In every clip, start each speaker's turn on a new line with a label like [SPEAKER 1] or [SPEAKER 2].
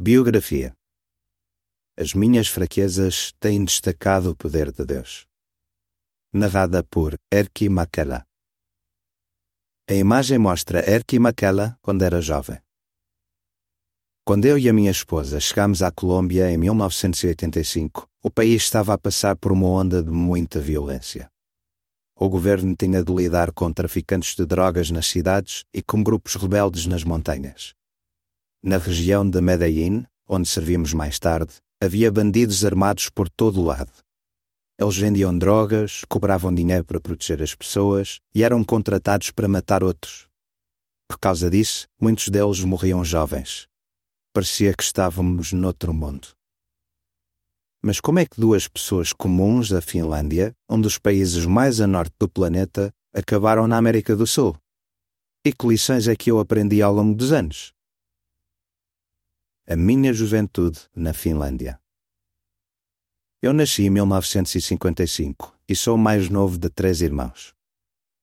[SPEAKER 1] Biografia As minhas fraquezas têm destacado o poder de Deus. Narrada por Erki Makela. A imagem mostra Erki Makela quando era jovem. Quando eu e a minha esposa chegámos à Colômbia em 1985, o país estava a passar por uma onda de muita violência. O governo tinha de lidar com traficantes de drogas nas cidades e com grupos rebeldes nas montanhas. Na região de Medellín, onde servimos mais tarde, havia bandidos armados por todo o lado. Eles vendiam drogas, cobravam dinheiro para proteger as pessoas e eram contratados para matar outros. Por causa disso, muitos deles morriam jovens. Parecia que estávamos noutro mundo. Mas como é que duas pessoas comuns da Finlândia, um dos países mais a norte do planeta, acabaram na América do Sul? E que lições é que eu aprendi ao longo dos anos? A minha juventude na Finlândia. Eu nasci em 1955 e sou o mais novo de três irmãos.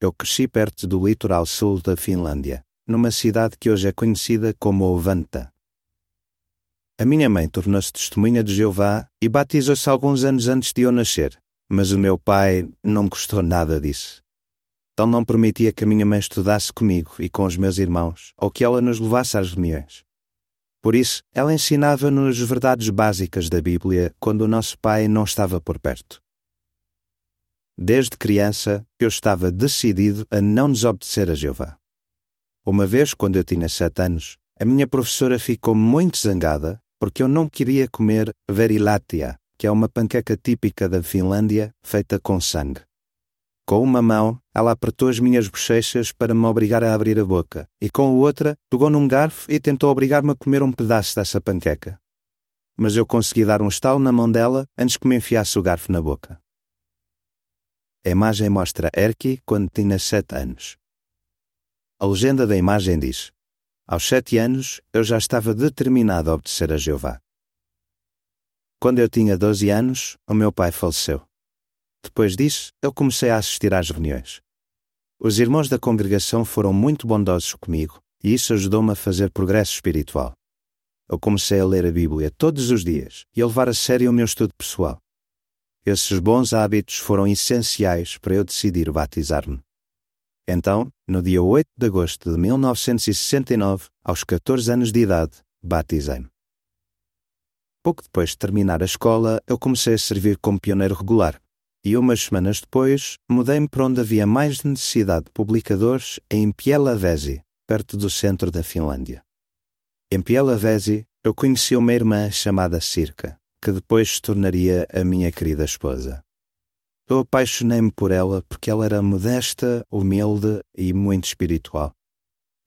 [SPEAKER 1] Eu cresci perto do litoral sul da Finlândia, numa cidade que hoje é conhecida como Ovanta. A minha mãe tornou-se testemunha de Jeová e batizou-se alguns anos antes de eu nascer, mas o meu pai não gostou nada disso. Ele não permitia que a minha mãe estudasse comigo e com os meus irmãos, ou que ela nos levasse às reuniões. Por isso, ela ensinava-nos verdades básicas da Bíblia quando o nosso pai não estava por perto. Desde criança, eu estava decidido a não desobedecer a Jeová. Uma vez, quando eu tinha sete anos, a minha professora ficou muito zangada porque eu não queria comer verilatia, que é uma panqueca típica da Finlândia feita com sangue. Com uma mão, ela apertou as minhas bochechas para me obrigar a abrir a boca, e com a outra, pegou num garfo e tentou obrigar-me a comer um pedaço dessa panqueca. Mas eu consegui dar um estalo na mão dela antes que me enfiasse o garfo na boca. A imagem mostra Erki quando tinha sete anos. A legenda da imagem diz: Aos sete anos, eu já estava determinado a obedecer a Jeová. Quando eu tinha doze anos, o meu pai faleceu. Depois disso, eu comecei a assistir às reuniões. Os irmãos da congregação foram muito bondosos comigo e isso ajudou-me a fazer progresso espiritual. Eu comecei a ler a Bíblia todos os dias e a levar a sério o meu estudo pessoal. Esses bons hábitos foram essenciais para eu decidir batizar-me. Então, no dia 8 de agosto de 1969, aos 14 anos de idade, batizei-me. Pouco depois de terminar a escola, eu comecei a servir como pioneiro regular e umas semanas depois mudei-me para onde havia mais necessidade de publicadores em Pielavesi, perto do centro da Finlândia. Em Pielavesi eu conheci uma irmã chamada Circa, que depois se tornaria a minha querida esposa. Eu apaixonei-me por ela porque ela era modesta, humilde e muito espiritual.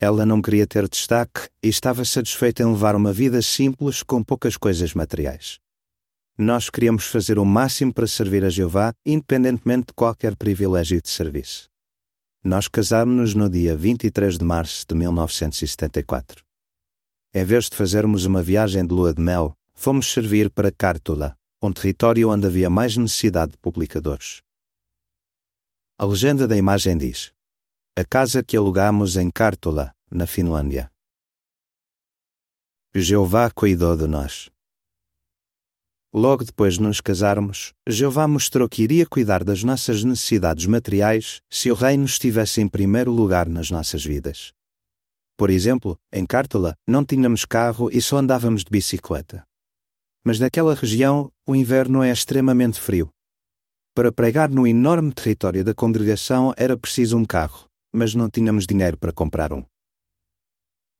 [SPEAKER 1] Ela não queria ter destaque e estava satisfeita em levar uma vida simples com poucas coisas materiais. Nós queríamos fazer o máximo para servir a Jeová, independentemente de qualquer privilégio de serviço. Nós casámos-nos no dia 23 de março de 1974. Em vez de fazermos uma viagem de lua de mel, fomos servir para Kártula, um território onde havia mais necessidade de publicadores. A legenda da imagem diz: A casa que alugamos em Kártula, na Finlândia. Jeová cuidou de nós. Logo depois de nos casarmos, Jeová mostrou que iria cuidar das nossas necessidades materiais se o reino estivesse em primeiro lugar nas nossas vidas. Por exemplo, em Cártula não tínhamos carro e só andávamos de bicicleta. Mas naquela região o inverno é extremamente frio. Para pregar no enorme território da congregação era preciso um carro, mas não tínhamos dinheiro para comprar um.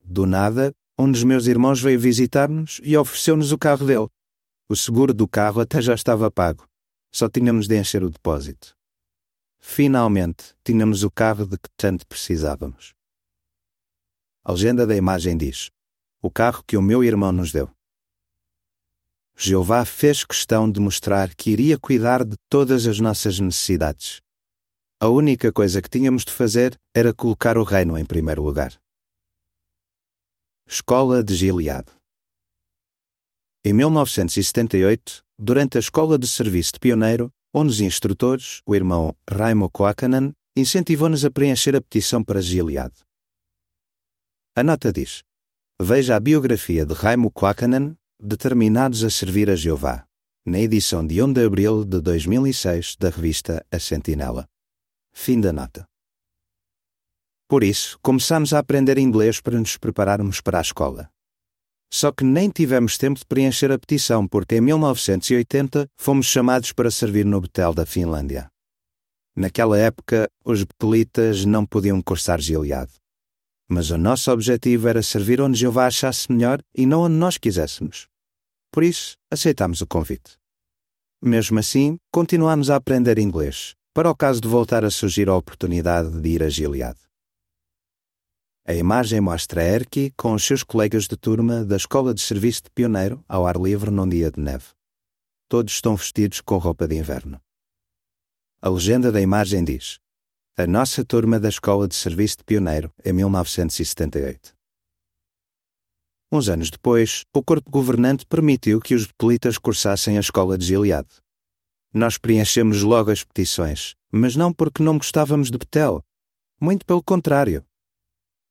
[SPEAKER 1] Do nada, um dos meus irmãos veio visitar-nos e ofereceu-nos o carro dele. O seguro do carro até já estava pago. Só tínhamos de encher o depósito. Finalmente, tínhamos o carro de que tanto precisávamos. A legenda da imagem diz: O carro que o meu irmão nos deu. Jeová fez questão de mostrar que iria cuidar de todas as nossas necessidades. A única coisa que tínhamos de fazer era colocar o reino em primeiro lugar. Escola de Gilead em 1978, durante a Escola de Serviço de Pioneiro, um dos instrutores, o irmão Raimo Koakanen, incentivou-nos a preencher a petição para Gilead. A nota diz: Veja a biografia de Raimo Koakanen Determinados a servir a Jeová, na edição de 1 de abril de 2006 da revista A Sentinela. Fim da nota. Por isso, começamos a aprender inglês para nos prepararmos para a escola. Só que nem tivemos tempo de preencher a petição porque em 1980 fomos chamados para servir no Betel da Finlândia. Naquela época, os betelitas não podiam cursar Gilead. Mas o nosso objetivo era servir onde Jeová achasse melhor e não onde nós quiséssemos. Por isso, aceitámos o convite. Mesmo assim, continuámos a aprender inglês, para o caso de voltar a surgir a oportunidade de ir a Gilead. A imagem mostra Erky com os seus colegas de turma da Escola de Serviço de Pioneiro ao ar livre num dia de neve. Todos estão vestidos com roupa de inverno. A legenda da imagem diz: A nossa turma da Escola de Serviço de Pioneiro em 1978. Uns anos depois, o corpo governante permitiu que os betelitas cursassem a escola de Gilead. Nós preenchemos logo as petições, mas não porque não gostávamos de Betel. Muito pelo contrário.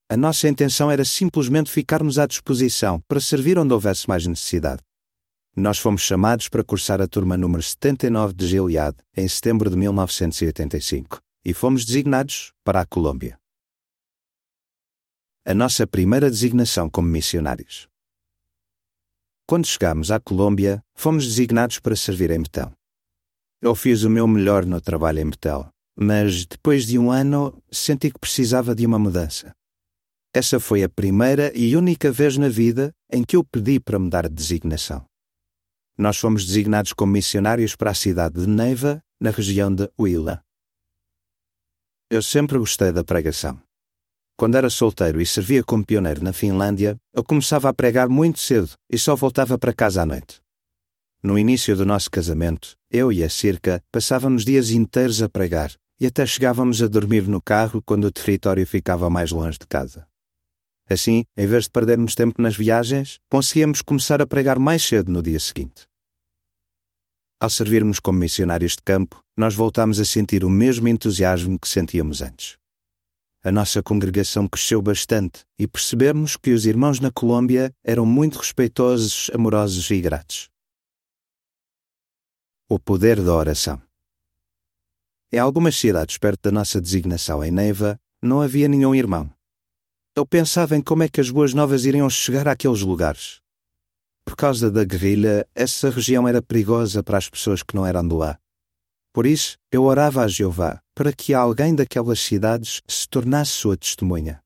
[SPEAKER 1] A nossa intenção era simplesmente ficarmos à disposição para servir onde houvesse mais necessidade. Nós fomos chamados para cursar a turma número 79 de Gilead em setembro de 1985 e fomos designados para a Colômbia. A nossa primeira designação como missionários. Quando chegámos à Colômbia, fomos designados para servir em Betel. Eu fiz o meu melhor no trabalho em Betel, mas depois de um ano senti que precisava de uma mudança. Essa foi a primeira e única vez na vida em que eu pedi para mudar de designação. Nós fomos designados como missionários para a cidade de Neiva, na região de Huila. Eu sempre gostei da pregação. Quando era solteiro e servia como pioneiro na Finlândia, eu começava a pregar muito cedo e só voltava para casa à noite. No início do nosso casamento, eu e a Circa passávamos dias inteiros a pregar e até chegávamos a dormir no carro quando o território ficava mais longe de casa. Assim, em vez de perdermos tempo nas viagens, conseguíamos começar a pregar mais cedo no dia seguinte. Ao servirmos como missionários de campo, nós voltámos a sentir o mesmo entusiasmo que sentíamos antes. A nossa congregação cresceu bastante e percebemos que os irmãos na Colômbia eram muito respeitosos, amorosos e gratos. O poder da oração. Em algumas cidades perto da nossa designação em Neiva, não havia nenhum irmão. Eu pensava em como é que as boas novas iriam chegar àqueles lugares. Por causa da guerrilha, essa região era perigosa para as pessoas que não eram de lá. Por isso, eu orava a Jeová para que alguém daquelas cidades se tornasse sua testemunha.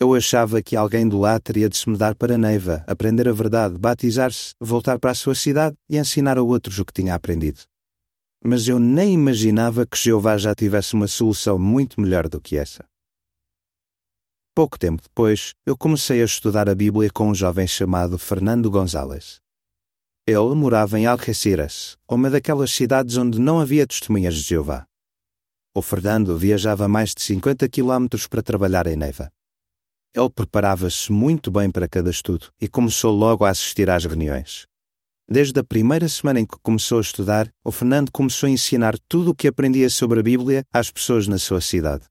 [SPEAKER 1] Eu achava que alguém de lá teria de se mudar para Neiva, aprender a verdade, batizar-se, voltar para a sua cidade e ensinar a outros o que tinha aprendido. Mas eu nem imaginava que Jeová já tivesse uma solução muito melhor do que essa. Pouco tempo depois, eu comecei a estudar a Bíblia com um jovem chamado Fernando Gonzalez. Ele morava em Algeciras, uma daquelas cidades onde não havia testemunhas de Jeová. O Fernando viajava mais de 50 quilómetros para trabalhar em Neiva. Ele preparava-se muito bem para cada estudo e começou logo a assistir às reuniões. Desde a primeira semana em que começou a estudar, o Fernando começou a ensinar tudo o que aprendia sobre a Bíblia às pessoas na sua cidade.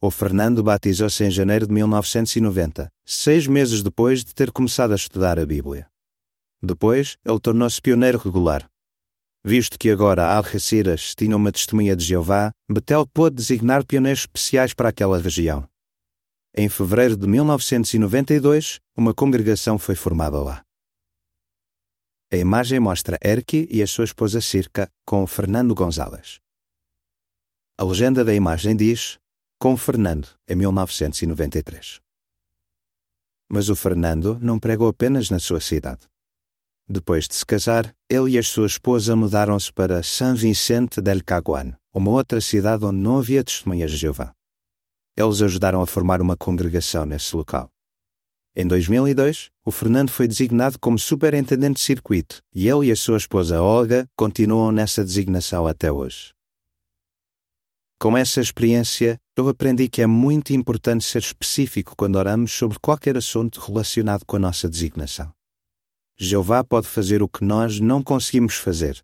[SPEAKER 1] O Fernando batizou-se em janeiro de 1990, seis meses depois de ter começado a estudar a Bíblia. Depois, ele tornou-se pioneiro regular. Visto que agora Algeciras tinha uma testemunha de Jeová, Betel pôde designar pioneiros especiais para aquela região. Em fevereiro de 1992, uma congregação foi formada lá. A imagem mostra Erky e a sua esposa Circa com Fernando Gonzalez. A legenda da imagem diz: com Fernando, em 1993. Mas o Fernando não pregou apenas na sua cidade. Depois de se casar, ele e a sua esposa mudaram-se para San Vicente del Caguán, uma outra cidade onde não havia testemunhas de Jeová. Eles ajudaram a formar uma congregação nesse local. Em 2002, o Fernando foi designado como superintendente de circuito e ele e a sua esposa Olga continuam nessa designação até hoje. Com essa experiência, eu aprendi que é muito importante ser específico quando oramos sobre qualquer assunto relacionado com a nossa designação. Jeová pode fazer o que nós não conseguimos fazer.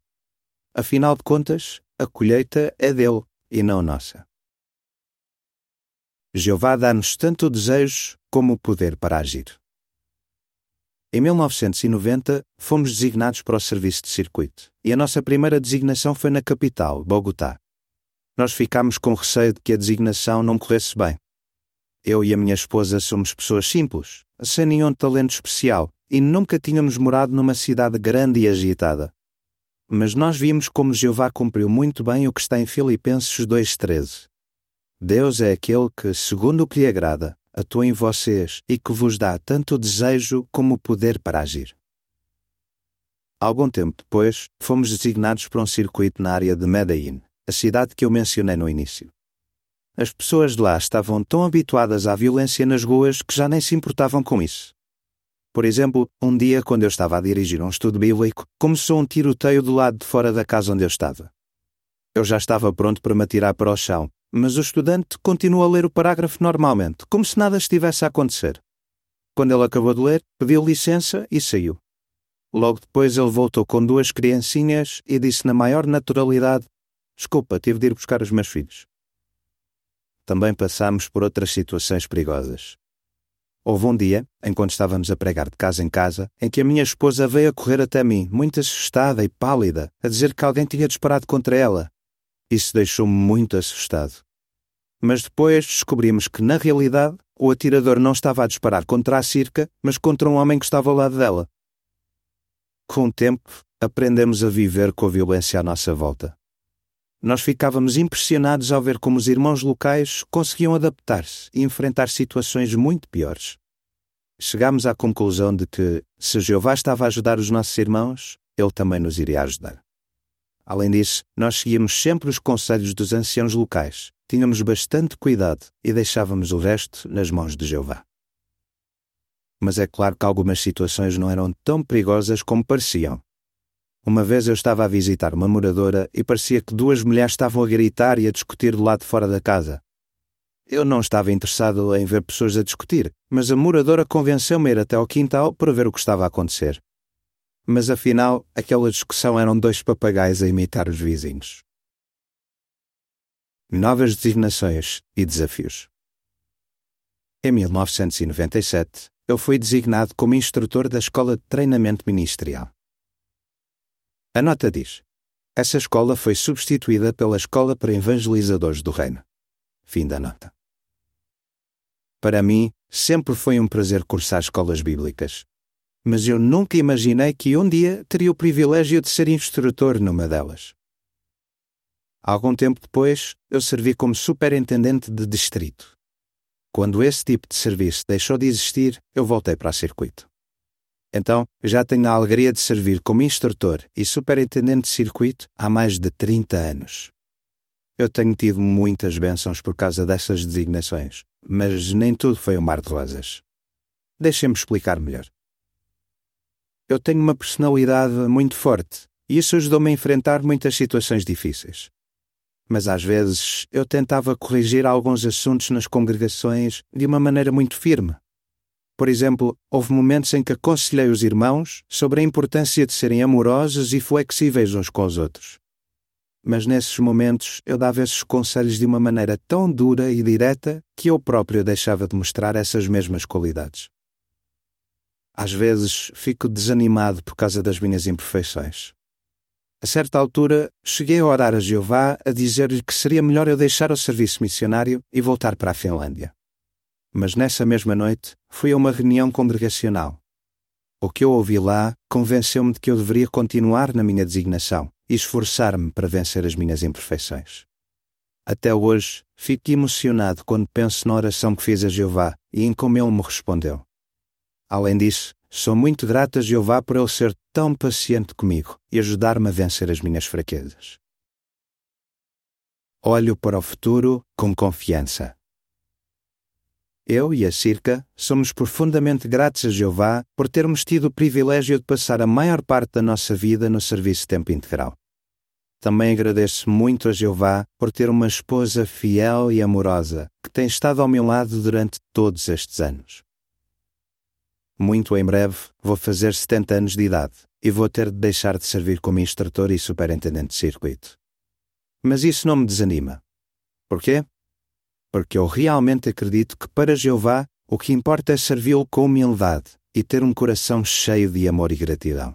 [SPEAKER 1] Afinal de contas, a colheita é dele e não nossa. Jeová dá-nos tanto o desejo como o poder para agir. Em 1990, fomos designados para o serviço de circuito, e a nossa primeira designação foi na capital, Bogotá. Nós ficámos com receio de que a designação não corresse bem. Eu e a minha esposa somos pessoas simples, sem nenhum talento especial, e nunca tínhamos morado numa cidade grande e agitada. Mas nós vimos como Jeová cumpriu muito bem o que está em Filipenses 2,13. Deus é aquele que, segundo o que lhe agrada, atua em vocês e que vos dá tanto o desejo como o poder para agir. Algum tempo depois, fomos designados para um circuito na área de Medellín, a cidade que eu mencionei no início. As pessoas de lá estavam tão habituadas à violência nas ruas que já nem se importavam com isso. Por exemplo, um dia, quando eu estava a dirigir um estudo bíblico, começou um tiroteio do lado de fora da casa onde eu estava. Eu já estava pronto para me atirar para o chão, mas o estudante continuou a ler o parágrafo normalmente, como se nada estivesse a acontecer. Quando ele acabou de ler, pediu licença e saiu. Logo depois ele voltou com duas criancinhas e disse na maior naturalidade: Desculpa, tive de ir buscar os meus filhos. Também passámos por outras situações perigosas. Houve um dia, enquanto estávamos a pregar de casa em casa, em que a minha esposa veio a correr até mim, muito assustada e pálida, a dizer que alguém tinha disparado contra ela. Isso deixou-me muito assustado. Mas depois descobrimos que, na realidade, o atirador não estava a disparar contra a circa, mas contra um homem que estava ao lado dela. Com o tempo, aprendemos a viver com a violência à nossa volta. Nós ficávamos impressionados ao ver como os irmãos locais conseguiam adaptar-se e enfrentar situações muito piores. Chegámos à conclusão de que, se Jeová estava a ajudar os nossos irmãos, ele também nos iria ajudar. Além disso, nós seguíamos sempre os conselhos dos anciãos locais, tínhamos bastante cuidado e deixávamos o resto nas mãos de Jeová. Mas é claro que algumas situações não eram tão perigosas como pareciam. Uma vez eu estava a visitar uma moradora e parecia que duas mulheres estavam a gritar e a discutir do lado de fora da casa. Eu não estava interessado em ver pessoas a discutir, mas a moradora convenceu-me a ir até ao quintal para ver o que estava a acontecer mas afinal aquela discussão eram dois papagaios a imitar os vizinhos. Novas designações e desafios. Em 1997, eu fui designado como instrutor da Escola de Treinamento Ministerial. A nota diz: essa escola foi substituída pela Escola para Evangelizadores do Reino. Fim da nota. Para mim, sempre foi um prazer cursar escolas bíblicas, mas eu nunca imaginei que um dia teria o privilégio de ser instrutor numa delas. Algum tempo depois, eu servi como superintendente de distrito. Quando esse tipo de serviço deixou de existir, eu voltei para o circuito. Então, já tenho a alegria de servir como instrutor e superintendente de circuito há mais de 30 anos. Eu tenho tido muitas bênçãos por causa dessas designações, mas nem tudo foi um mar de rosas. Deixem-me explicar melhor eu tenho uma personalidade muito forte e isso ajudou-me a enfrentar muitas situações difíceis. Mas às vezes eu tentava corrigir alguns assuntos nas congregações de uma maneira muito firme. Por exemplo, houve momentos em que aconselhei os irmãos sobre a importância de serem amorosos e flexíveis uns com os outros. Mas nesses momentos eu dava esses conselhos de uma maneira tão dura e direta que eu próprio deixava de mostrar essas mesmas qualidades. Às vezes fico desanimado por causa das minhas imperfeições. A certa altura, cheguei a orar a Jeová a dizer-lhe que seria melhor eu deixar o serviço missionário e voltar para a Finlândia. Mas nessa mesma noite, fui a uma reunião congregacional. O que eu ouvi lá convenceu-me de que eu deveria continuar na minha designação e esforçar-me para vencer as minhas imperfeições. Até hoje, fico emocionado quando penso na oração que fiz a Jeová e em como ele me respondeu. Além disso, sou muito grato a Jeová por ele ser tão paciente comigo e ajudar-me a vencer as minhas fraquezas. Olho para o futuro com confiança. Eu e a Circa somos profundamente gratos a Jeová por termos tido o privilégio de passar a maior parte da nossa vida no serviço tempo integral. Também agradeço muito a Jeová por ter uma esposa fiel e amorosa que tem estado ao meu lado durante todos estes anos. Muito em breve vou fazer 70 anos de idade e vou ter de deixar de servir como instrutor e superintendente de circuito. Mas isso não me desanima. Por quê? Porque eu realmente acredito que para Jeová o que importa é servi-lo com humildade e ter um coração cheio de amor e gratidão.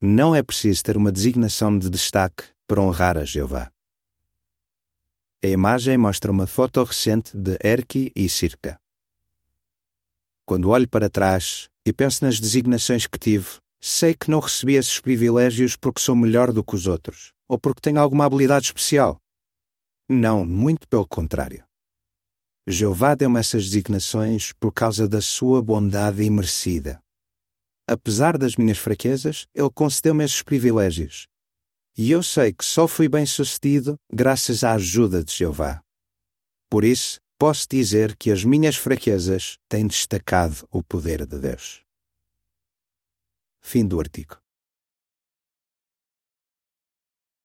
[SPEAKER 1] Não é preciso ter uma designação de destaque para honrar a Jeová. A imagem mostra uma foto recente de Erki e Circa. Quando olho para trás e penso nas designações que tive, sei que não recebi esses privilégios porque sou melhor do que os outros ou porque tenho alguma habilidade especial. Não, muito pelo contrário. Jeová deu-me essas designações por causa da sua bondade imerecida. Apesar das minhas fraquezas, Ele concedeu-me esses privilégios e eu sei que só fui bem-sucedido graças à ajuda de Jeová. Por isso, posso dizer que as minhas fraquezas têm destacado o poder de Deus. Fim do artigo.